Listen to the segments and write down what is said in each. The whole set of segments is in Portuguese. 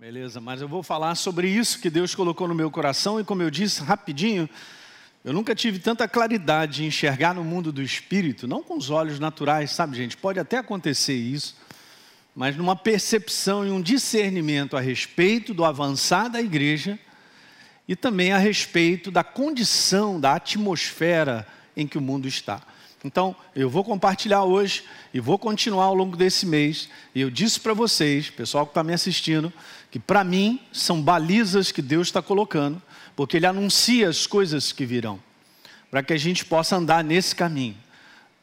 Beleza, mas eu vou falar sobre isso que Deus colocou no meu coração e, como eu disse rapidinho, eu nunca tive tanta claridade de enxergar no mundo do espírito, não com os olhos naturais, sabe, gente? Pode até acontecer isso, mas numa percepção e um discernimento a respeito do avançar da igreja e também a respeito da condição, da atmosfera em que o mundo está. Então, eu vou compartilhar hoje e vou continuar ao longo desse mês. E eu disse para vocês, pessoal que está me assistindo, que para mim são balizas que Deus está colocando, porque Ele anuncia as coisas que virão, para que a gente possa andar nesse caminho.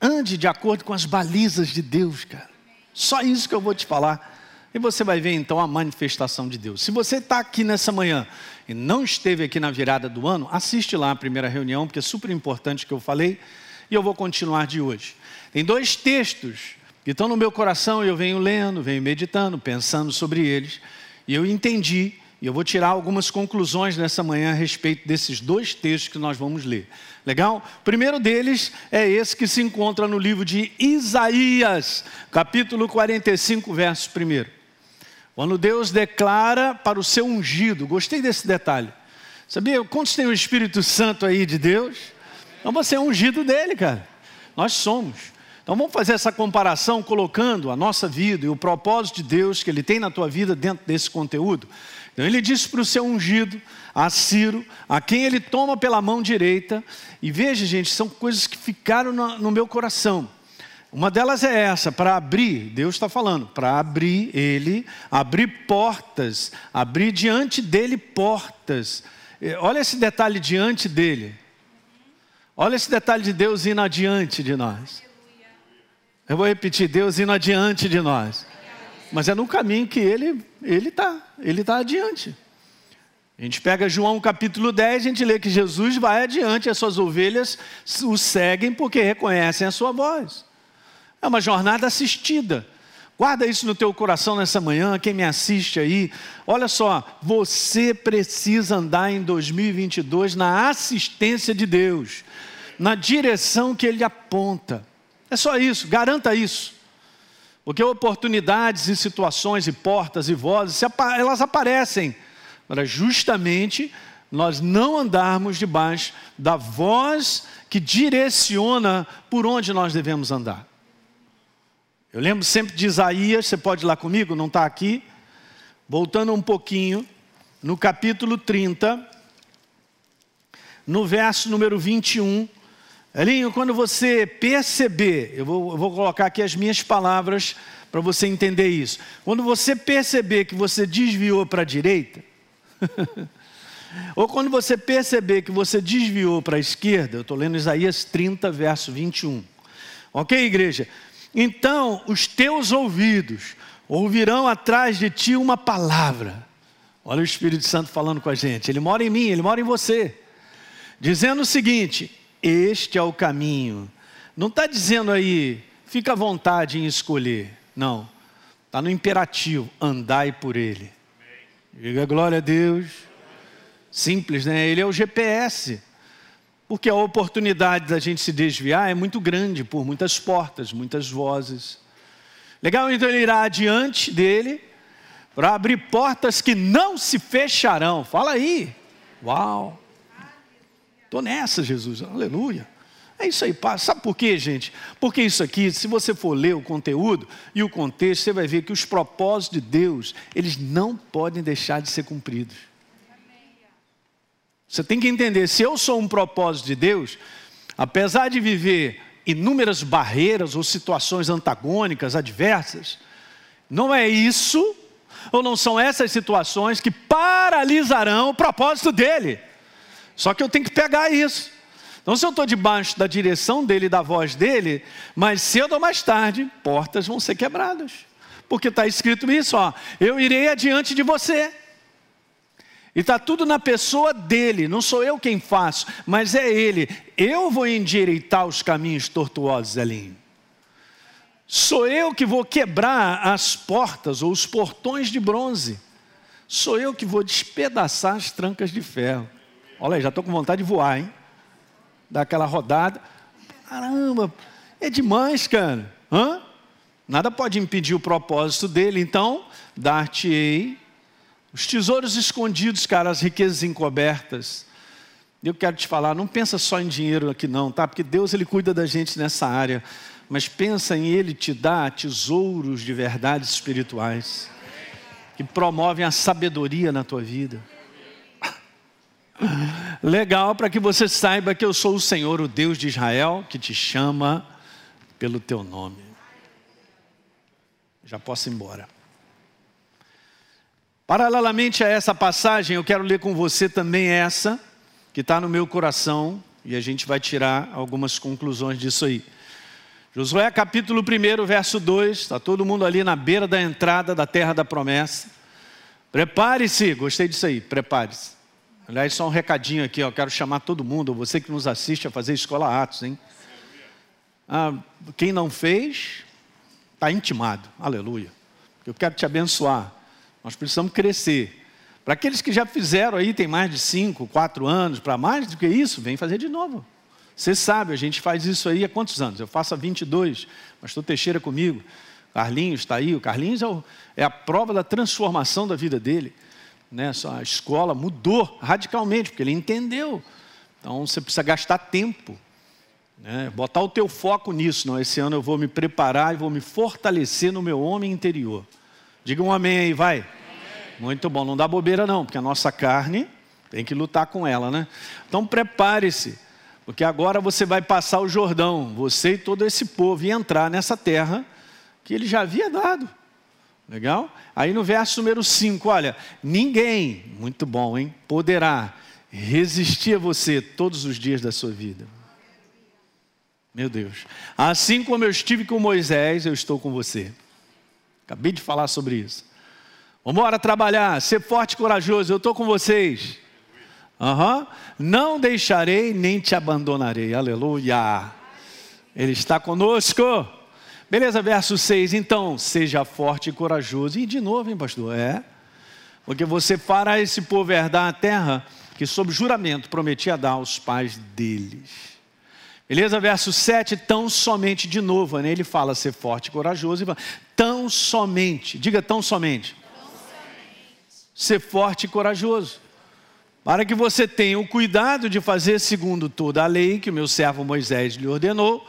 Ande de acordo com as balizas de Deus, cara. Só isso que eu vou te falar. E você vai ver então a manifestação de Deus. Se você está aqui nessa manhã e não esteve aqui na virada do ano, assiste lá a primeira reunião, porque é super importante que eu falei, e eu vou continuar de hoje. Tem dois textos que estão no meu coração e eu venho lendo, venho meditando, pensando sobre eles. E eu entendi, e eu vou tirar algumas conclusões nessa manhã a respeito desses dois textos que nós vamos ler. Legal? O primeiro deles é esse que se encontra no livro de Isaías, capítulo 45, verso 1. Quando Deus declara para o seu ungido, gostei desse detalhe. Sabia quantos tem o Espírito Santo aí de Deus? Então você é ungido dele, cara. Nós somos. Então vamos fazer essa comparação colocando a nossa vida e o propósito de Deus que Ele tem na tua vida dentro desse conteúdo. Então ele disse para o seu ungido, a Ciro, a quem ele toma pela mão direita, e veja, gente, são coisas que ficaram no, no meu coração. Uma delas é essa, para abrir, Deus está falando, para abrir ele, abrir portas, abrir diante dele portas. Olha esse detalhe diante dele. Olha esse detalhe de Deus indo adiante de nós. Eu vou repetir, Deus indo adiante de nós. Mas é no caminho que Ele ele está, Ele está adiante. A gente pega João capítulo 10, a gente lê que Jesus vai adiante, as suas ovelhas o seguem porque reconhecem a sua voz. É uma jornada assistida. Guarda isso no teu coração nessa manhã, quem me assiste aí. Olha só, você precisa andar em 2022 na assistência de Deus, na direção que Ele aponta. É só isso, garanta isso. Porque oportunidades e situações e portas e vozes, elas aparecem para justamente nós não andarmos debaixo da voz que direciona por onde nós devemos andar. Eu lembro sempre de Isaías, você pode ir lá comigo, não está aqui. Voltando um pouquinho, no capítulo 30, no verso número 21, Elinho, quando você perceber, eu vou, eu vou colocar aqui as minhas palavras para você entender isso. Quando você perceber que você desviou para a direita, ou quando você perceber que você desviou para a esquerda, eu estou lendo Isaías 30, verso 21. Ok, igreja? Então os teus ouvidos ouvirão atrás de ti uma palavra. Olha o Espírito Santo falando com a gente. Ele mora em mim, ele mora em você. Dizendo o seguinte: este é o caminho. Não está dizendo aí, fica à vontade em escolher. Não. Está no imperativo, andai por ele. Diga glória a Deus. Simples, né? Ele é o GPS. Porque a oportunidade da gente se desviar é muito grande por muitas portas, muitas vozes. Legal, então ele irá adiante dele para abrir portas que não se fecharão. Fala aí. Uau. Estou nessa, Jesus, aleluia. É isso aí, sabe por quê, gente? Porque isso aqui, se você for ler o conteúdo e o contexto, você vai ver que os propósitos de Deus, eles não podem deixar de ser cumpridos. Você tem que entender, se eu sou um propósito de Deus, apesar de viver inúmeras barreiras ou situações antagônicas, adversas, não é isso, ou não são essas situações que paralisarão o propósito dele. Só que eu tenho que pegar isso. Então, se eu estou debaixo da direção dele, da voz dele, mais cedo ou mais tarde, portas vão ser quebradas. Porque está escrito isso, ó, eu irei adiante de você. E está tudo na pessoa dele, não sou eu quem faço, mas é ele. Eu vou endireitar os caminhos tortuosos, Elinho. Sou eu que vou quebrar as portas ou os portões de bronze. Sou eu que vou despedaçar as trancas de ferro. Olha aí, já estou com vontade de voar, hein? Dar aquela rodada. Caramba, é demais, cara. Hã? Nada pode impedir o propósito dele, então, dar-te-ei Os tesouros escondidos, cara, as riquezas encobertas. Eu quero te falar, não pensa só em dinheiro aqui não, tá? Porque Deus ele cuida da gente nessa área, mas pensa em ele te dar tesouros de verdades espirituais que promovem a sabedoria na tua vida. Legal para que você saiba que eu sou o Senhor, o Deus de Israel, que te chama pelo teu nome. Já posso ir embora. Paralelamente a essa passagem, eu quero ler com você também essa, que está no meu coração, e a gente vai tirar algumas conclusões disso aí. Josué capítulo 1, verso 2, está todo mundo ali na beira da entrada da terra da promessa. Prepare-se, gostei disso aí, prepare-se. Aliás, só um recadinho aqui, ó, quero chamar todo mundo, você que nos assiste a fazer Escola Atos, hein? Ah, quem não fez, está intimado, aleluia. Eu quero te abençoar. Nós precisamos crescer. Para aqueles que já fizeram aí, tem mais de 5, 4 anos, para mais do que isso, vem fazer de novo. Você sabe, a gente faz isso aí há quantos anos? Eu faço há 22, pastor Teixeira comigo, Carlinhos está aí, o Carlinhos é, o, é, a prova da transformação da vida dele. Né? A escola mudou radicalmente, porque ele entendeu. Então você precisa gastar tempo. Né? Botar o teu foco nisso. Não, esse ano eu vou me preparar e vou me fortalecer no meu homem interior. Diga um amém aí, vai. Amém. Muito bom, não dá bobeira não, porque a nossa carne tem que lutar com ela, né? Então prepare-se, porque agora você vai passar o Jordão, você e todo esse povo, e entrar nessa terra que ele já havia dado. Legal? Aí no verso número 5, olha, ninguém, muito bom, hein? Poderá resistir a você todos os dias da sua vida. Meu Deus. Assim como eu estive com Moisés, eu estou com você. Acabei de falar sobre isso. Vamos embora trabalhar, ser forte e corajoso, eu estou com vocês. Uhum. Não deixarei nem te abandonarei. Aleluia. Ele está conosco. Beleza, verso 6. Então, seja forte e corajoso. E de novo, hein, pastor? É. Porque você fará esse povo herdar a terra que, sob juramento, prometia dar aos pais deles. Beleza? Verso 7, tão somente, de novo, né? ele fala ser forte e corajoso, e fala, tão somente, diga tão somente, tão somente, ser forte e corajoso, para que você tenha o cuidado de fazer segundo toda a lei que o meu servo Moisés lhe ordenou,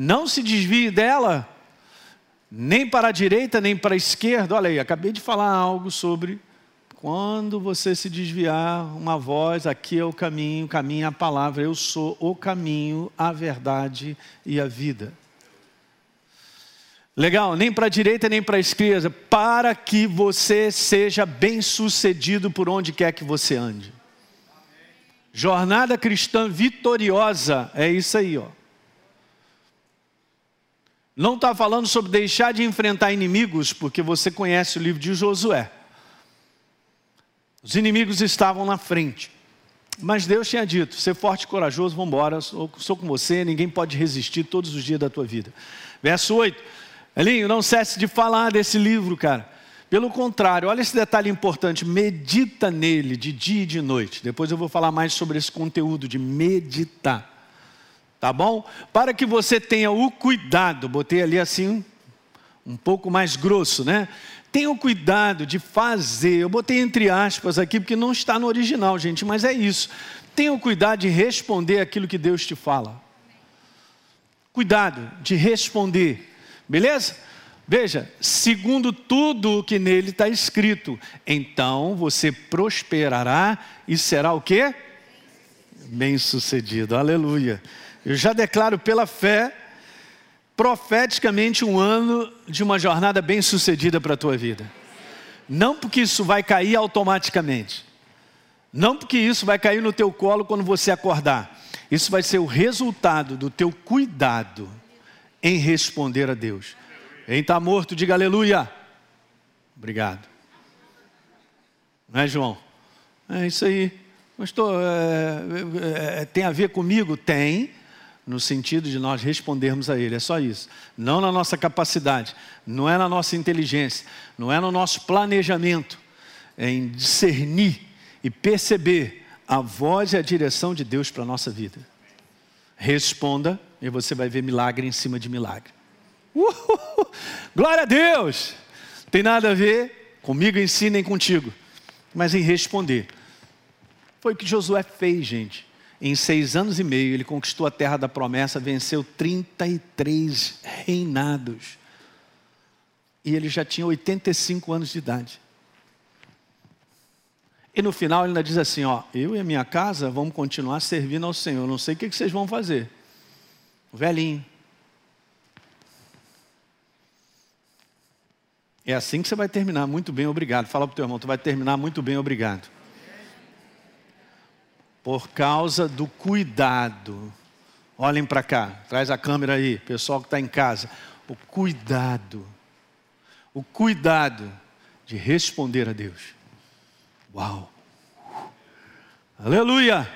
não se desvie dela, nem para a direita, nem para a esquerda, olha aí, acabei de falar algo sobre quando você se desviar, uma voz, aqui é o caminho, caminho é a palavra, eu sou o caminho, a verdade e a vida. Legal, nem para a direita nem para a esquerda, para que você seja bem sucedido por onde quer que você ande. Jornada cristã vitoriosa, é isso aí, ó. Não está falando sobre deixar de enfrentar inimigos, porque você conhece o livro de Josué. Os inimigos estavam na frente. Mas Deus tinha dito: ser forte e corajoso, vamos embora, sou, sou, com você, ninguém pode resistir todos os dias da tua vida. Verso 8: Elinho, não cesse de falar desse livro, cara. Pelo contrário, olha esse detalhe importante: medita nele de dia e de noite. Depois eu vou falar mais sobre esse conteúdo de meditar. Tá bom? Para que você tenha o cuidado, botei ali assim, um pouco mais grosso, né? Tenham cuidado de fazer, eu botei entre aspas aqui porque não está no original, gente, mas é isso. Tenham cuidado de responder aquilo que Deus te fala. Cuidado de responder, beleza? Veja, segundo tudo o que nele está escrito, então você prosperará e será o quê? Bem sucedido, aleluia. Eu já declaro pela fé profeticamente um ano de uma jornada bem sucedida para a tua vida. Não porque isso vai cair automaticamente. Não porque isso vai cair no teu colo quando você acordar. Isso vai ser o resultado do teu cuidado em responder a Deus. Quem está morto, diga aleluia. Obrigado. Não é, João? É isso aí. Pastor, é, é, tem a ver comigo? Tem no sentido de nós respondermos a Ele, é só isso. Não na nossa capacidade, não é na nossa inteligência, não é no nosso planejamento, é em discernir e perceber a voz e a direção de Deus para a nossa vida. Responda e você vai ver milagre em cima de milagre. Uhul! Glória a Deus! Tem nada a ver comigo em si nem contigo. mas em responder. Foi o que Josué fez, gente. Em seis anos e meio, ele conquistou a terra da promessa, venceu 33 reinados. E ele já tinha 85 anos de idade. E no final ele ainda diz assim: Ó, eu e a minha casa vamos continuar servindo ao Senhor. Não sei o que vocês vão fazer. Velhinho. É assim que você vai terminar. Muito bem, obrigado. Fala para o teu irmão, tu vai terminar muito bem, obrigado. Por causa do cuidado. Olhem para cá, traz a câmera aí, pessoal que está em casa. O cuidado. O cuidado de responder a Deus. Uau! Aleluia!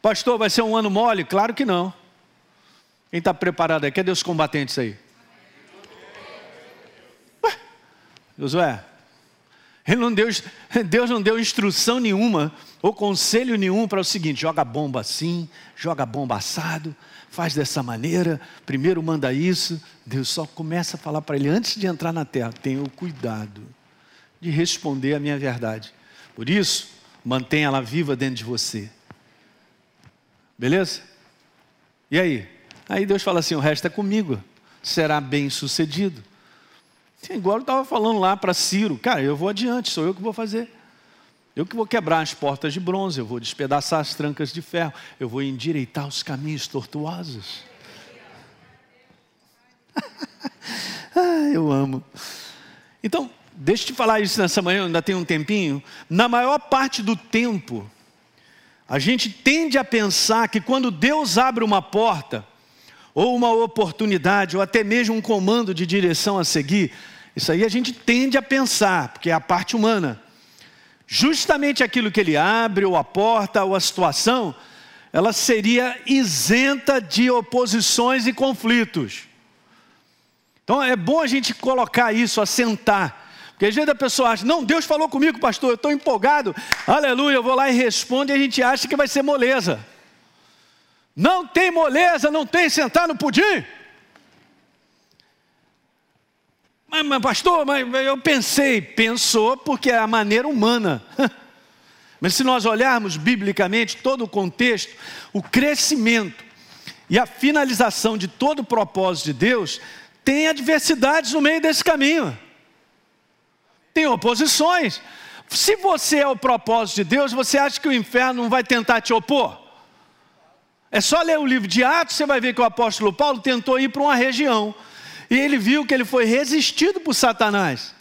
Pastor, vai ser um ano mole? Claro que não. Quem está preparado aí? Cadê os combatentes aí? Ué, Josué, ele não deu, Deus não deu instrução nenhuma ou conselho nenhum para o seguinte: joga bomba assim, joga bomba assado, faz dessa maneira, primeiro manda isso. Deus só começa a falar para ele antes de entrar na terra: tenha o cuidado de responder a minha verdade. Por isso, mantenha ela viva dentro de você. Beleza? E aí? Aí Deus fala assim: o resto é comigo, será bem sucedido. Igual eu estava falando lá para Ciro, cara, eu vou adiante, sou eu que vou fazer. Eu que vou quebrar as portas de bronze, eu vou despedaçar as trancas de ferro, eu vou endireitar os caminhos tortuosos. ah, eu amo. Então, deixa eu te falar isso nessa manhã, ainda tem um tempinho. Na maior parte do tempo, a gente tende a pensar que quando Deus abre uma porta, ou uma oportunidade, ou até mesmo um comando de direção a seguir, isso aí a gente tende a pensar, porque é a parte humana. Justamente aquilo que ele abre, ou a porta, ou a situação, ela seria isenta de oposições e conflitos. Então é bom a gente colocar isso, assentar. Porque às vezes a pessoa acha, não, Deus falou comigo, pastor, eu estou empolgado, aleluia, eu vou lá e respondo, e a gente acha que vai ser moleza. Não tem moleza, não tem sentar no pudim. Mas, mas, pastor, mas eu pensei, pensou porque é a maneira humana. Mas se nós olharmos biblicamente todo o contexto, o crescimento e a finalização de todo o propósito de Deus tem adversidades no meio desse caminho. Tem oposições. Se você é o propósito de Deus, você acha que o inferno não vai tentar te opor? É só ler o livro de Atos, você vai ver que o apóstolo Paulo tentou ir para uma região. E ele viu que ele foi resistido por Satanás.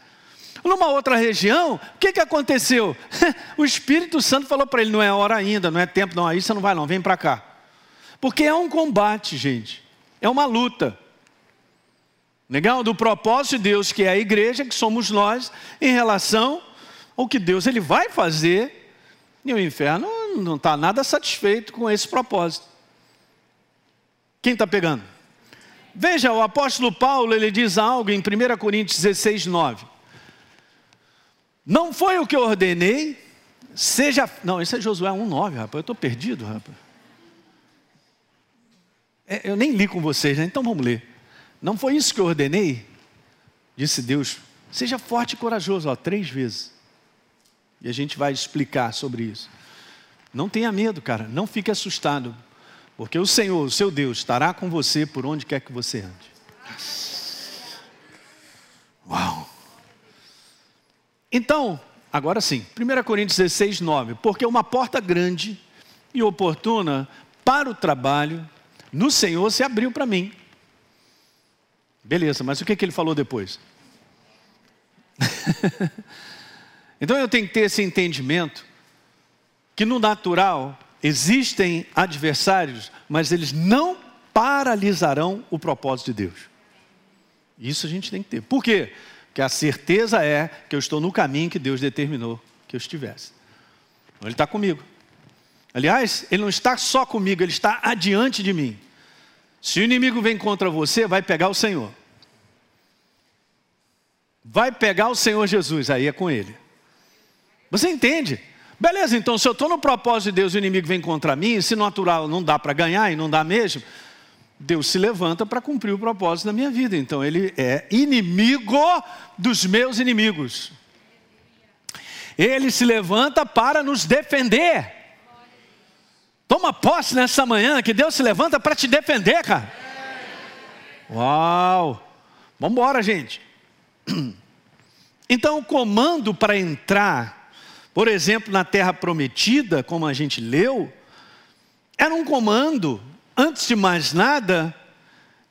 Numa outra região, o que, que aconteceu? o Espírito Santo falou para ele: não é hora ainda, não é tempo, não, aí você não vai, não, vem para cá. Porque é um combate, gente, é uma luta. Legal? Do propósito de Deus, que é a igreja, que somos nós, em relação ao que Deus ele vai fazer, e o inferno não está nada satisfeito com esse propósito. Quem está pegando? Veja, o apóstolo Paulo ele diz algo em 1 Coríntios 16, 9. Não foi o que eu ordenei, seja. Não, isso é Josué 1, 9, rapaz. Eu estou perdido, rapaz. É, eu nem li com vocês, né? Então vamos ler. Não foi isso que eu ordenei? Disse Deus. Seja forte e corajoso, ó, três vezes. E a gente vai explicar sobre isso. Não tenha medo, cara. Não fique assustado. Porque o Senhor, o seu Deus, estará com você por onde quer que você ande. Uau! Então, agora sim, 1 Coríntios 16, 9. Porque uma porta grande e oportuna para o trabalho no Senhor se abriu para mim. Beleza, mas o que, que ele falou depois? então eu tenho que ter esse entendimento que no natural Existem adversários, mas eles não paralisarão o propósito de Deus. Isso a gente tem que ter. Por quê? Porque a certeza é que eu estou no caminho que Deus determinou que eu estivesse. Então, ele está comigo. Aliás, ele não está só comigo, ele está adiante de mim. Se o inimigo vem contra você, vai pegar o Senhor. Vai pegar o Senhor Jesus, aí é com ele. Você entende? Beleza, então se eu estou no propósito de Deus e o inimigo vem contra mim, se natural não dá para ganhar e não dá mesmo, Deus se levanta para cumprir o propósito da minha vida. Então ele é inimigo dos meus inimigos. Ele se levanta para nos defender. Toma posse nessa manhã que Deus se levanta para te defender, cara. Uau! Vamos embora, gente. Então, o comando para entrar, por exemplo, na terra prometida, como a gente leu, era um comando, antes de mais nada,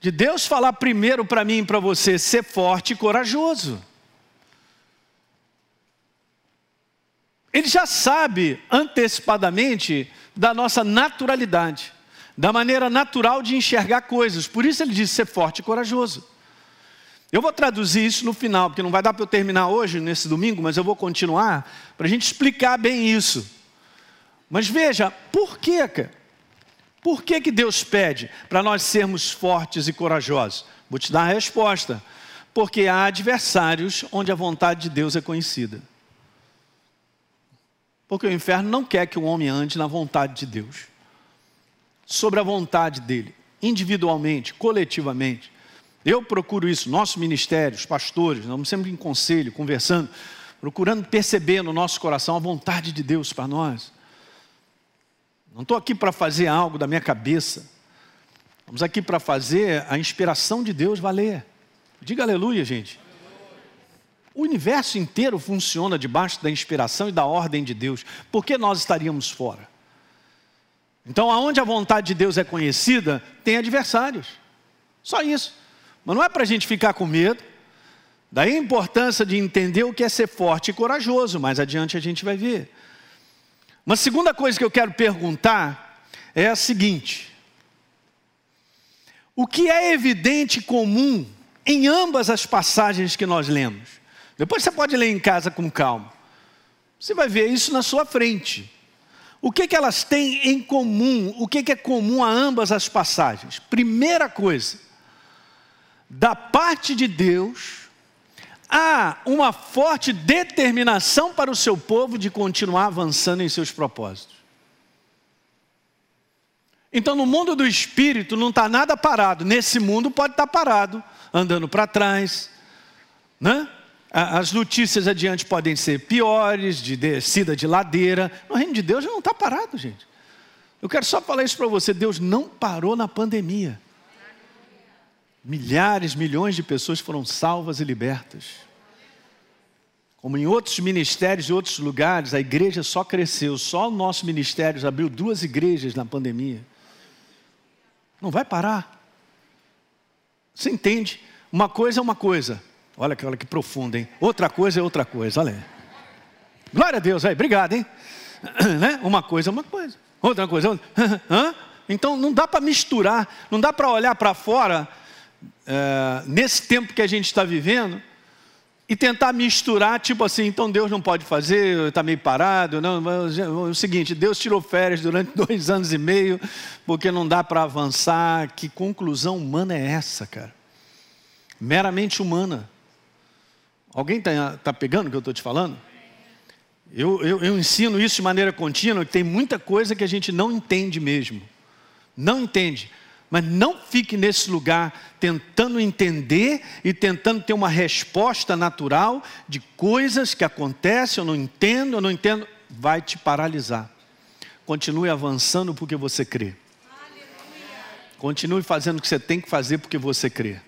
de Deus falar primeiro para mim e para você: ser forte e corajoso. Ele já sabe antecipadamente da nossa naturalidade, da maneira natural de enxergar coisas. Por isso ele diz ser forte e corajoso. Eu vou traduzir isso no final, porque não vai dar para eu terminar hoje, nesse domingo, mas eu vou continuar para a gente explicar bem isso. Mas veja, por que, por que, que Deus pede para nós sermos fortes e corajosos? Vou te dar a resposta. Porque há adversários onde a vontade de Deus é conhecida. Porque o inferno não quer que o homem ande na vontade de Deus. Sobre a vontade dele, individualmente, coletivamente. Eu procuro isso, nosso ministério, os pastores, estamos sempre em conselho, conversando, procurando perceber no nosso coração a vontade de Deus para nós. Não estou aqui para fazer algo da minha cabeça. Estamos aqui para fazer a inspiração de Deus valer. Diga aleluia, gente. O universo inteiro funciona debaixo da inspiração e da ordem de Deus. Por que nós estaríamos fora? Então, aonde a vontade de Deus é conhecida, tem adversários. Só isso. Mas não é para a gente ficar com medo. Daí a importância de entender o que é ser forte e corajoso. Mais adiante a gente vai ver. Uma segunda coisa que eu quero perguntar é a seguinte: o que é evidente e comum em ambas as passagens que nós lemos? Depois você pode ler em casa com calma. Você vai ver isso na sua frente. O que, que elas têm em comum? O que, que é comum a ambas as passagens? Primeira coisa, da parte de Deus, há uma forte determinação para o seu povo de continuar avançando em seus propósitos. Então, no mundo do espírito, não está nada parado. Nesse mundo, pode estar tá parado, andando para trás, né? As notícias adiante podem ser piores, de descida de ladeira. O reino de Deus já não está parado, gente. Eu quero só falar isso para você: Deus não parou na pandemia. Milhares, milhões de pessoas foram salvas e libertas. Como em outros ministérios e outros lugares, a igreja só cresceu, só o nosso ministério abriu duas igrejas na pandemia. Não vai parar. Você entende? Uma coisa é uma coisa, Olha, olha que profundo, hein? Outra coisa é outra coisa, olha aí. Glória a Deus, aí, obrigado, hein? né? Uma coisa é uma coisa, outra coisa é outra. Então não dá para misturar, não dá para olhar para fora, é, nesse tempo que a gente está vivendo, e tentar misturar, tipo assim, então Deus não pode fazer, está meio parado. Não, é o seguinte, Deus tirou férias durante dois anos e meio, porque não dá para avançar. Que conclusão humana é essa, cara? Meramente humana. Alguém está tá pegando o que eu estou te falando? Eu, eu, eu ensino isso de maneira contínua, que tem muita coisa que a gente não entende mesmo. Não entende. Mas não fique nesse lugar tentando entender e tentando ter uma resposta natural de coisas que acontecem, eu não entendo, eu não entendo. Vai te paralisar. Continue avançando porque você crê. Continue fazendo o que você tem que fazer porque você crê.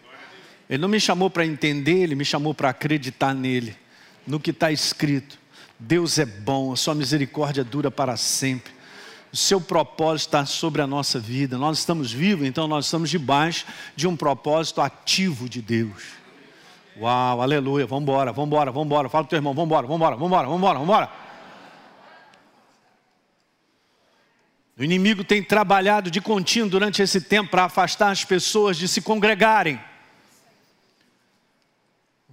Ele não me chamou para entender, ele me chamou para acreditar nele, no que está escrito. Deus é bom, a sua misericórdia dura para sempre. O seu propósito está sobre a nossa vida. Nós estamos vivos, então nós estamos debaixo de um propósito ativo de Deus. Uau, aleluia. Embora, vamos embora. Fala o teu irmão, embora, vamos embora, vamos embora. O inimigo tem trabalhado de contínuo durante esse tempo para afastar as pessoas de se congregarem.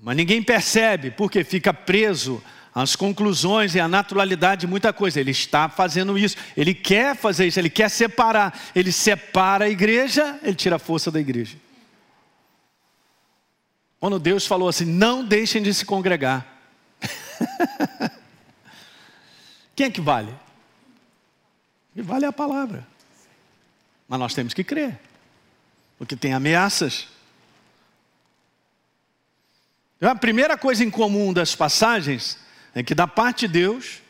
Mas ninguém percebe, porque fica preso às conclusões e à naturalidade de muita coisa. Ele está fazendo isso, ele quer fazer isso, ele quer separar. Ele separa a igreja, ele tira a força da igreja. Quando Deus falou assim: não deixem de se congregar. Quem é que vale? Que vale a palavra. Mas nós temos que crer, porque tem ameaças. Então, a primeira coisa em comum das passagens é que da parte de Deus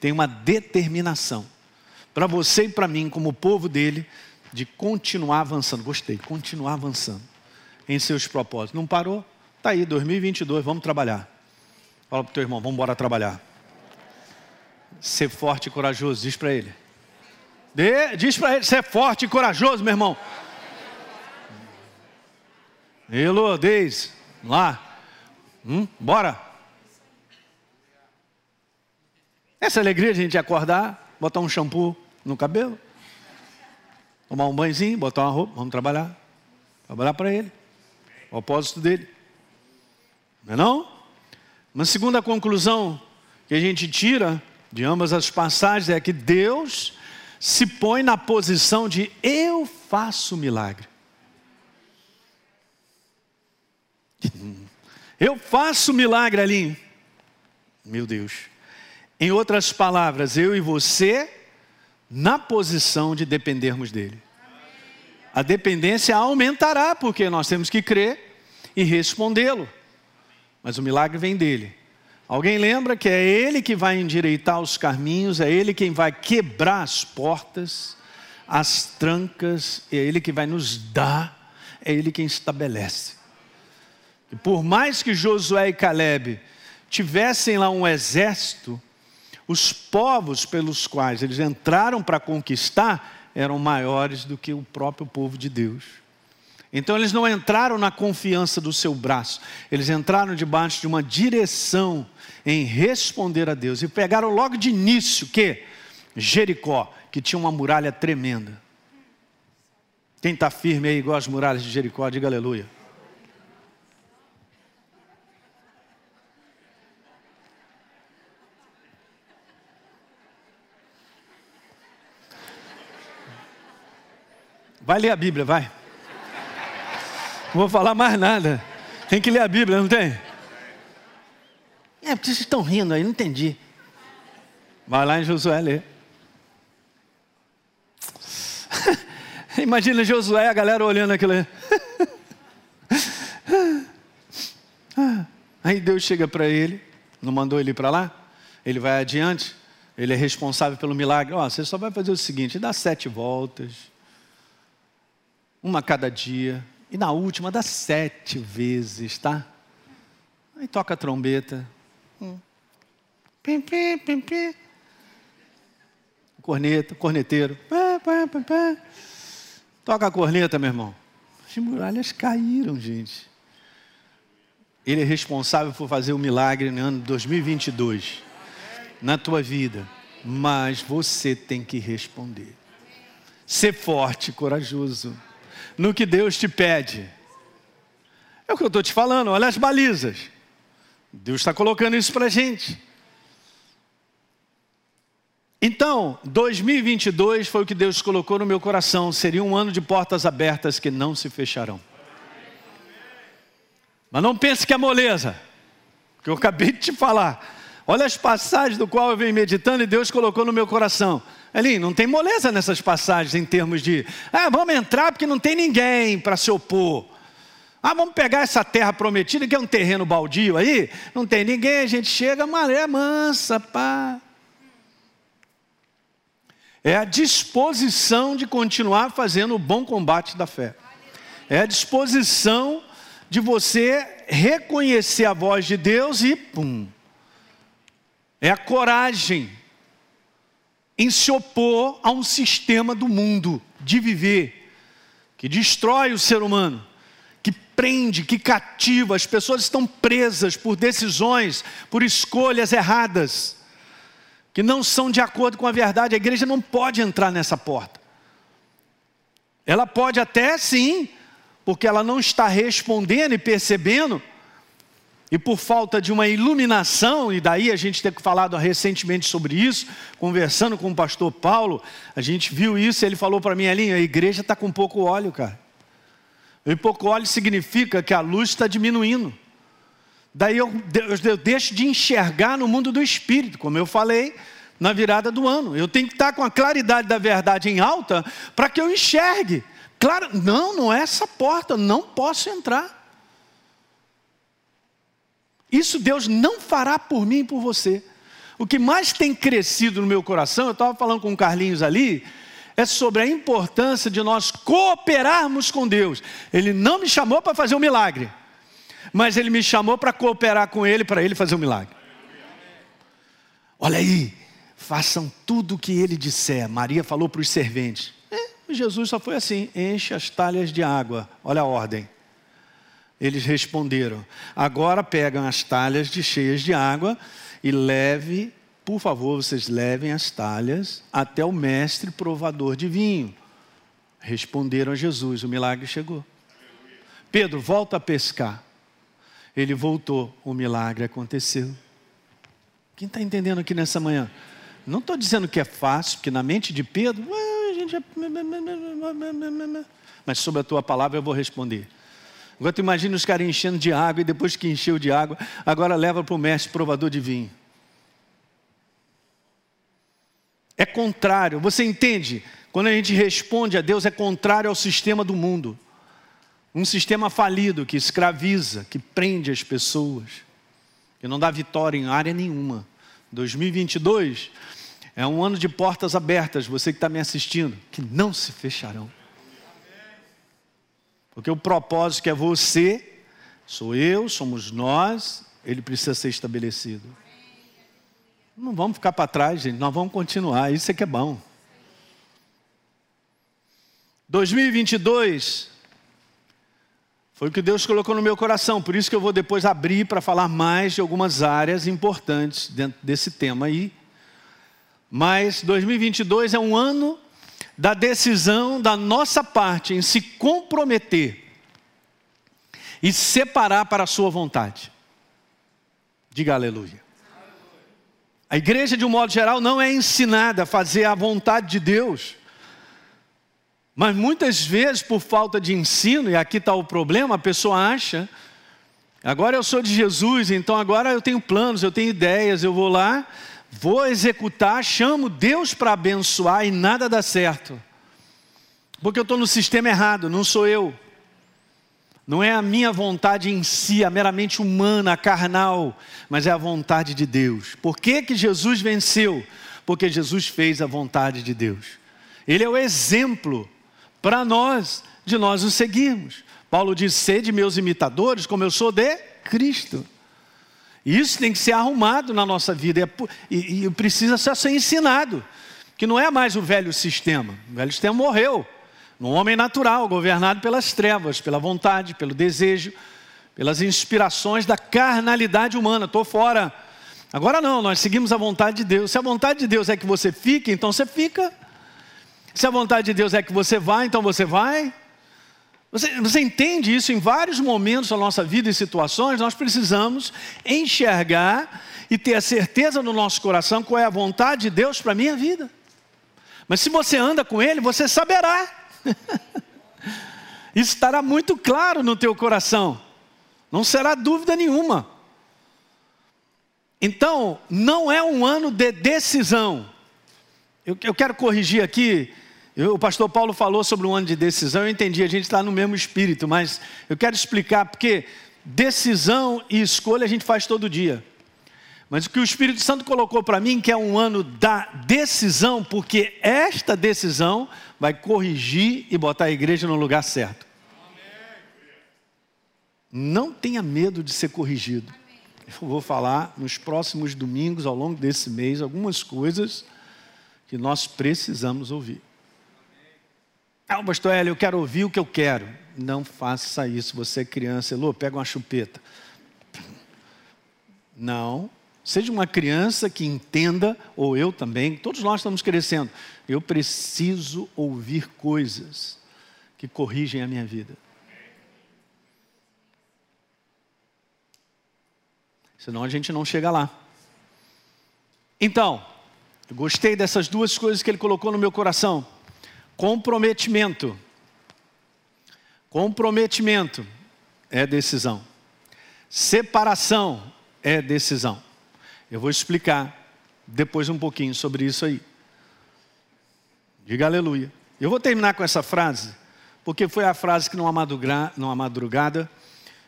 tem uma determinação para você e para mim, como povo dele, de continuar avançando. Gostei, continuar avançando em seus propósitos. Não parou? Está aí, 2022, vamos trabalhar. Fala para o teu irmão, vamos embora trabalhar. Ser forte e corajoso, diz para ele. De, diz para ele, ser forte e corajoso, meu irmão. Elô, Deise, lá. Hum, bora. Essa alegria de a gente acordar, botar um shampoo no cabelo, tomar um banhozinho, botar uma roupa, vamos trabalhar. Trabalhar para ele. O propósito dele. Não é não? Uma segunda conclusão que a gente tira de ambas as passagens é que Deus se põe na posição de eu faço milagre. Eu faço milagre ali. Meu Deus. Em outras palavras, eu e você na posição de dependermos dele. A dependência aumentará, porque nós temos que crer e respondê-lo. Mas o milagre vem dele. Alguém lembra que é ele que vai endireitar os caminhos, é ele quem vai quebrar as portas, as trancas, é ele que vai nos dar, é ele quem estabelece. E por mais que Josué e Caleb tivessem lá um exército, os povos pelos quais eles entraram para conquistar eram maiores do que o próprio povo de Deus. Então eles não entraram na confiança do seu braço, eles entraram debaixo de uma direção em responder a Deus e pegaram logo de início que Jericó, que tinha uma muralha tremenda. Quem está firme aí igual as muralhas de Jericó, diga aleluia. Vai ler a Bíblia, vai. Não vou falar mais nada. Tem que ler a Bíblia, não tem? É, porque vocês estão rindo aí, não entendi. Vai lá em Josué ler. Imagina Josué, a galera olhando aquilo aí. Aí Deus chega para ele, não mandou ele para lá, ele vai adiante, ele é responsável pelo milagre. Ó, oh, você só vai fazer o seguinte: dá sete voltas, uma a cada dia, e na última dá sete vezes, tá? Aí toca a trombeta. Hum. Pim, pim, pim, pim. Corneta, corneteiro. Pá, pá, pá, pá. Toca a corneta, meu irmão. As muralhas caíram, gente. Ele é responsável por fazer o um milagre no ano 2022, na tua vida. Mas você tem que responder. Ser forte, corajoso no que Deus te pede. É o que eu estou te falando, olha as balizas. Deus está colocando isso para a gente. Então, 2022 foi o que Deus colocou no meu coração. Seria um ano de portas abertas que não se fecharão. Mas não pense que é moleza, que eu acabei de te falar. Olha as passagens do qual eu venho meditando e Deus colocou no meu coração. Ali, não tem moleza nessas passagens em termos de, ah, vamos entrar porque não tem ninguém para se opor. Ah, vamos pegar essa terra prometida, que é um terreno baldio aí, não tem ninguém, a gente chega, maré mansa, pá. É a disposição de continuar fazendo o bom combate da fé. É a disposição de você reconhecer a voz de Deus e pum, é a coragem em se opor a um sistema do mundo de viver que destrói o ser humano, que prende, que cativa, as pessoas estão presas por decisões, por escolhas erradas, que não são de acordo com a verdade. A igreja não pode entrar nessa porta. Ela pode até sim, porque ela não está respondendo e percebendo e por falta de uma iluminação, e daí a gente tem falado recentemente sobre isso, conversando com o pastor Paulo, a gente viu isso e ele falou para mim, ali: a igreja está com pouco óleo, cara. E pouco óleo significa que a luz está diminuindo. Daí eu, eu deixo de enxergar no mundo do espírito, como eu falei na virada do ano. Eu tenho que estar com a claridade da verdade em alta para que eu enxergue. Claro, não, não é essa porta, não posso entrar. Isso Deus não fará por mim e por você. O que mais tem crescido no meu coração, eu estava falando com o Carlinhos ali, é sobre a importância de nós cooperarmos com Deus. Ele não me chamou para fazer um milagre, mas ele me chamou para cooperar com Ele, para Ele fazer um milagre. Olha aí, façam tudo o que Ele disser. Maria falou para os serventes. É, Jesus só foi assim: enche as talhas de água. Olha a ordem. Eles responderam: agora pegam as talhas de cheias de água e leve por favor, vocês levem as talhas até o mestre provador de vinho. Responderam a Jesus, o milagre chegou. Pedro, volta a pescar. Ele voltou, o milagre aconteceu. Quem está entendendo aqui nessa manhã? Não estou dizendo que é fácil, porque na mente de Pedro, a gente é... mas sobre a tua palavra eu vou responder. Agora tu imagina os caras enchendo de água e depois que encheu de água, agora leva para o mestre provador de vinho. É contrário. Você entende? Quando a gente responde a Deus, é contrário ao sistema do mundo. Um sistema falido que escraviza, que prende as pessoas, que não dá vitória em área nenhuma. 2022 é um ano de portas abertas, você que está me assistindo, que não se fecharão. Porque o propósito que é você, sou eu, somos nós, ele precisa ser estabelecido. Não vamos ficar para trás, gente, nós vamos continuar, isso é que é bom. 2022 foi o que Deus colocou no meu coração, por isso que eu vou depois abrir para falar mais de algumas áreas importantes dentro desse tema aí. Mas 2022 é um ano da decisão da nossa parte em se comprometer e separar para a sua vontade. Diga aleluia. A igreja, de um modo geral, não é ensinada a fazer a vontade de Deus. Mas muitas vezes, por falta de ensino, e aqui está o problema, a pessoa acha, agora eu sou de Jesus, então agora eu tenho planos, eu tenho ideias, eu vou lá, vou executar, chamo Deus para abençoar e nada dá certo. Porque eu estou no sistema errado, não sou eu. Não é a minha vontade em si, a meramente humana, carnal, mas é a vontade de Deus. Por que, que Jesus venceu? Porque Jesus fez a vontade de Deus. Ele é o exemplo para nós de nós o seguirmos. Paulo diz: sede meus imitadores, como eu sou de Cristo. Isso tem que ser arrumado na nossa vida e, e precisa ser ensinado. Que não é mais o velho sistema. O velho sistema morreu no homem natural, governado pelas trevas, pela vontade, pelo desejo, pelas inspirações da carnalidade humana. Estou fora. Agora não, nós seguimos a vontade de Deus. Se a vontade de Deus é que você fique, então você fica. Se a vontade de Deus é que você vai, então você vai. Você, você, entende isso em vários momentos da nossa vida e situações, nós precisamos enxergar e ter a certeza no nosso coração qual é a vontade de Deus para a minha vida. Mas se você anda com Ele, você saberá. Isso estará muito claro no teu coração, não será dúvida nenhuma. Então, não é um ano de decisão. Eu, eu quero corrigir aqui. Eu, o pastor Paulo falou sobre um ano de decisão. Eu entendi, a gente está no mesmo espírito, mas eu quero explicar porque decisão e escolha a gente faz todo dia. Mas o que o Espírito Santo colocou para mim, que é um ano da decisão, porque esta decisão vai corrigir e botar a igreja no lugar certo. Não tenha medo de ser corrigido. Eu vou falar nos próximos domingos, ao longo desse mês, algumas coisas que nós precisamos ouvir. Ah, pastor Hélio, eu quero ouvir o que eu quero. Não faça isso. Você é criança, Elô, pega uma chupeta. Não, Seja uma criança que entenda, ou eu também, todos nós estamos crescendo. Eu preciso ouvir coisas que corrigem a minha vida. Senão a gente não chega lá. Então, eu gostei dessas duas coisas que ele colocou no meu coração: comprometimento. Comprometimento é decisão. Separação é decisão. Eu vou explicar depois um pouquinho sobre isso aí. Diga aleluia. Eu vou terminar com essa frase, porque foi a frase que numa madrugada, numa madrugada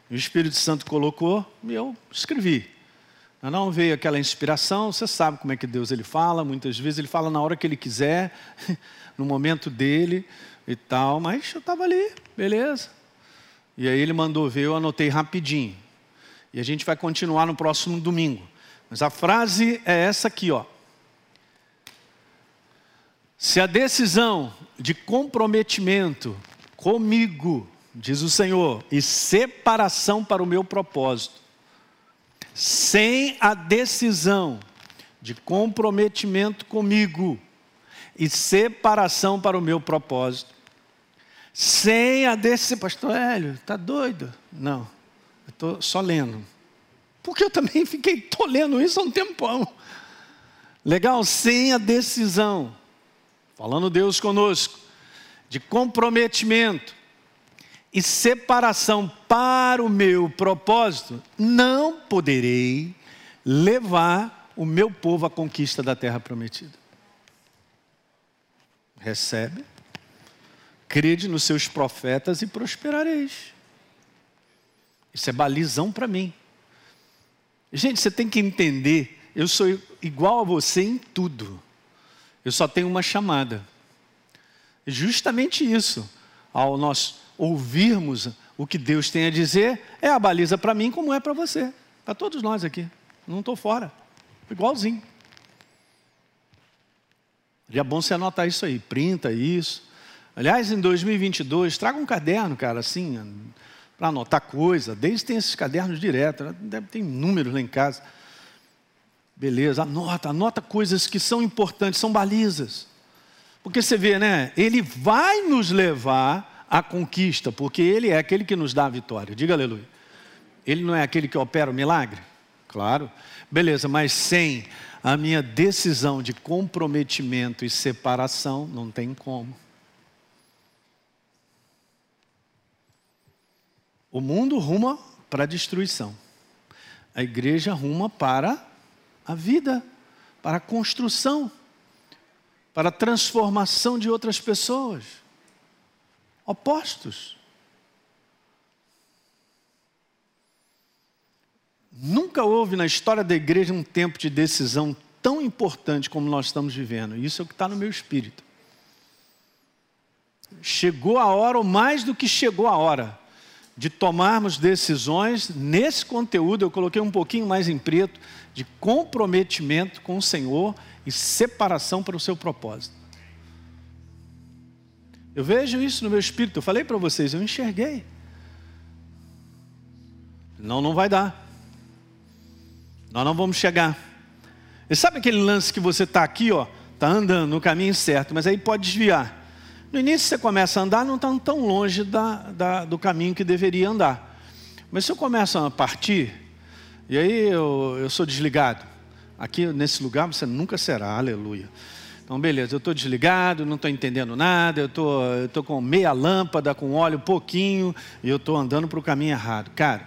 o Espírito Santo colocou e eu escrevi. Não veio aquela inspiração, você sabe como é que Deus ele fala, muitas vezes ele fala na hora que ele quiser, no momento dele e tal, mas eu estava ali, beleza. E aí ele mandou ver, eu anotei rapidinho. E a gente vai continuar no próximo domingo. Mas a frase é essa aqui, ó. Se a decisão de comprometimento comigo, diz o Senhor, e separação para o meu propósito, sem a decisão de comprometimento comigo e separação para o meu propósito, sem a decisão, pastor Hélio, está doido? Não, eu estou só lendo. Porque eu também fiquei, estou lendo isso há um tempão. Legal, sem a decisão, falando Deus conosco, de comprometimento e separação para o meu propósito, não poderei levar o meu povo à conquista da terra prometida. Recebe, crede nos seus profetas e prosperareis. Isso é balizão para mim. Gente, você tem que entender, eu sou igual a você em tudo. Eu só tenho uma chamada. Justamente isso. Ao nós ouvirmos o que Deus tem a dizer, é a baliza para mim como é para você. Para todos nós aqui. Não estou fora. Igualzinho. Já é bom você anotar isso aí, printa isso. Aliás, em 2022, traga um caderno, cara, assim, para anotar coisa. Desde tem esses cadernos direto, deve ter números lá em casa. Beleza, anota, anota coisas que são importantes, são balizas. Porque você vê, né? Ele vai nos levar à conquista, porque Ele é aquele que nos dá a vitória. Diga aleluia. Ele não é aquele que opera o milagre? Claro. Beleza, mas sem a minha decisão de comprometimento e separação, não tem como. O mundo ruma para a destruição. A igreja ruma para a vida, para a construção para a transformação de outras pessoas. Opostos. Nunca houve na história da igreja um tempo de decisão tão importante como nós estamos vivendo. Isso é o que está no meu espírito. Chegou a hora, ou mais do que chegou a hora, de tomarmos decisões. Nesse conteúdo, eu coloquei um pouquinho mais em preto, de comprometimento com o Senhor e separação para o seu propósito. Eu vejo isso no meu espírito, eu falei para vocês, eu enxerguei. Não, não vai dar. Nós não vamos chegar. E sabe aquele lance que você está aqui, ó, está andando no caminho certo, mas aí pode desviar. No início você começa a andar, não está tão longe da, da, do caminho que deveria andar. Mas se eu começo a partir, e aí eu, eu sou desligado, Aqui nesse lugar você nunca será, aleluia. Então, beleza, eu estou desligado, não estou entendendo nada, eu tô, estou com meia lâmpada, com óleo pouquinho, e eu estou andando para o caminho errado. Cara,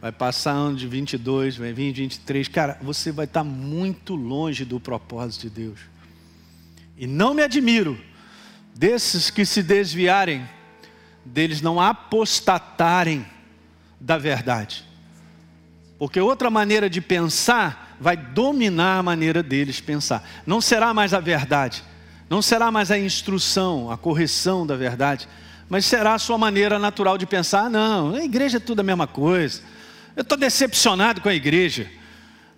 vai passar ano de 22, vai vir 23, cara, você vai estar tá muito longe do propósito de Deus. E não me admiro desses que se desviarem, deles não apostatarem da verdade. Porque outra maneira de pensar vai dominar a maneira deles pensar. Não será mais a verdade, não será mais a instrução, a correção da verdade, mas será a sua maneira natural de pensar. Não, a igreja é tudo a mesma coisa. Eu estou decepcionado com a igreja,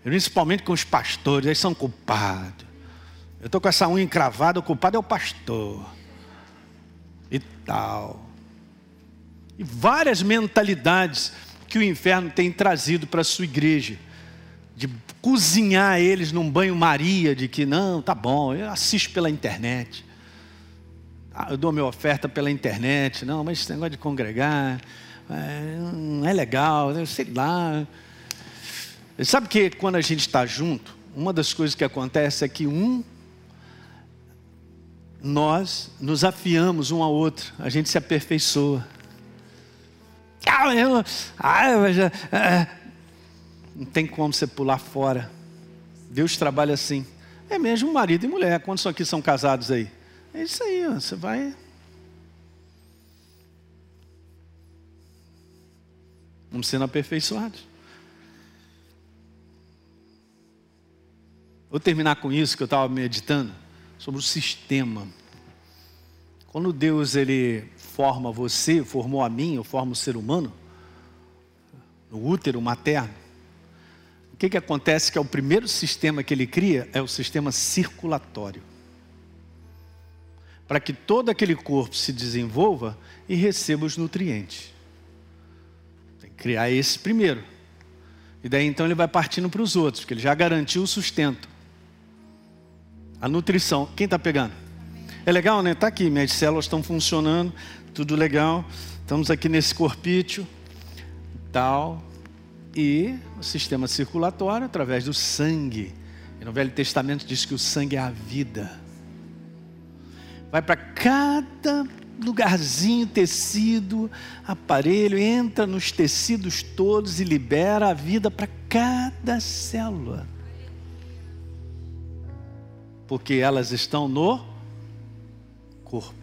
principalmente com os pastores, eles são culpados. Eu estou com essa unha encravada, o culpado é o pastor. E tal. E várias mentalidades que o inferno tem trazido para a sua igreja de cozinhar eles num banho-maria, de que não, tá bom, eu assisto pela internet. Ah, eu dou minha oferta pela internet, não, mas esse negócio de congregar é, não é legal, sei lá. Sabe que quando a gente está junto, uma das coisas que acontece é que um, nós nos afiamos um ao outro, a gente se aperfeiçoa. Ah, eu, ah, eu já, ah, não tem como você pular fora. Deus trabalha assim. É mesmo marido e mulher. Quantos aqui são casados aí? É isso aí, ó. você vai. Vamos sendo aperfeiçoados. Vou terminar com isso que eu estava meditando sobre o sistema. Quando Deus ele forma você, formou a mim, eu formo o ser humano, no útero materno, que, que acontece que é o primeiro sistema que ele cria? É o sistema circulatório. Para que todo aquele corpo se desenvolva e receba os nutrientes. Tem que criar esse primeiro. E daí então ele vai partindo para os outros, porque ele já garantiu o sustento. A nutrição. Quem está pegando? É legal, né? Está aqui, minhas células estão funcionando, tudo legal. Estamos aqui nesse corpício, tal. E o sistema circulatório através do sangue. E no Velho Testamento diz que o sangue é a vida. Vai para cada lugarzinho, tecido, aparelho, entra nos tecidos todos e libera a vida para cada célula. Porque elas estão no corpo.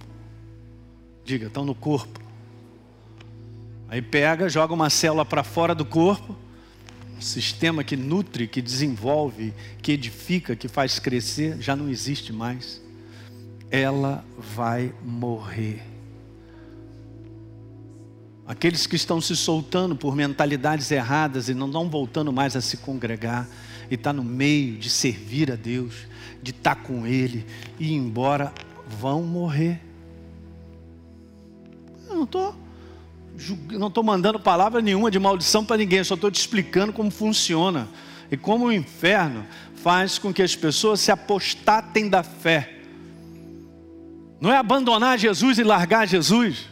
Diga, estão no corpo. Aí pega, joga uma célula para fora do corpo, um sistema que nutre, que desenvolve, que edifica, que faz crescer, já não existe mais. Ela vai morrer. Aqueles que estão se soltando por mentalidades erradas e não estão voltando mais a se congregar, e está no meio de servir a Deus, de estar tá com Ele e ir embora vão morrer. Eu não estou não estou mandando palavra nenhuma de maldição para ninguém, só estou te explicando como funciona e como o inferno faz com que as pessoas se apostatem da fé. Não é abandonar Jesus e largar Jesus,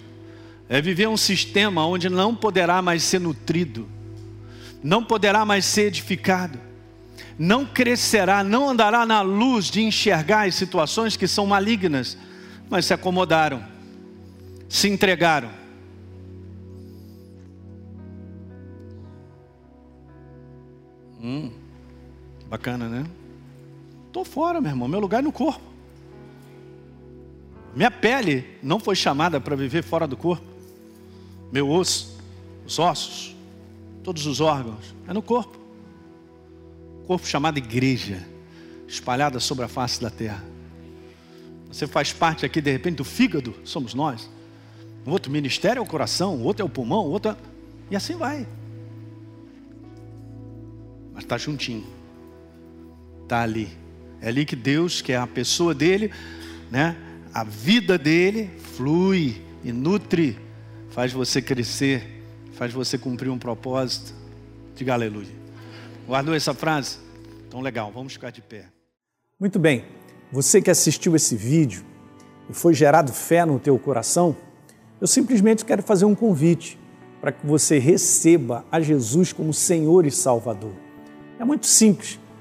é viver um sistema onde não poderá mais ser nutrido, não poderá mais ser edificado não crescerá, não andará na luz de enxergar as situações que são malignas, mas se acomodaram, se entregaram. Bacana, né? Estou fora, meu irmão, meu lugar é no corpo. Minha pele não foi chamada para viver fora do corpo. Meu osso, os ossos, todos os órgãos, é no corpo corpo chamado igreja, espalhada sobre a face da terra. Você faz parte aqui, de repente, do fígado, somos nós. Outro ministério é o coração, outro é o pulmão, outro é... E assim vai. Mas está juntinho. Está ali. É ali que Deus, que é a pessoa dele, né? a vida dele, flui e nutre, faz você crescer, faz você cumprir um propósito. Diga aleluia. Guardou essa frase? Então, legal, vamos ficar de pé. Muito bem. Você que assistiu esse vídeo e foi gerado fé no teu coração, eu simplesmente quero fazer um convite para que você receba a Jesus como Senhor e Salvador. É muito simples,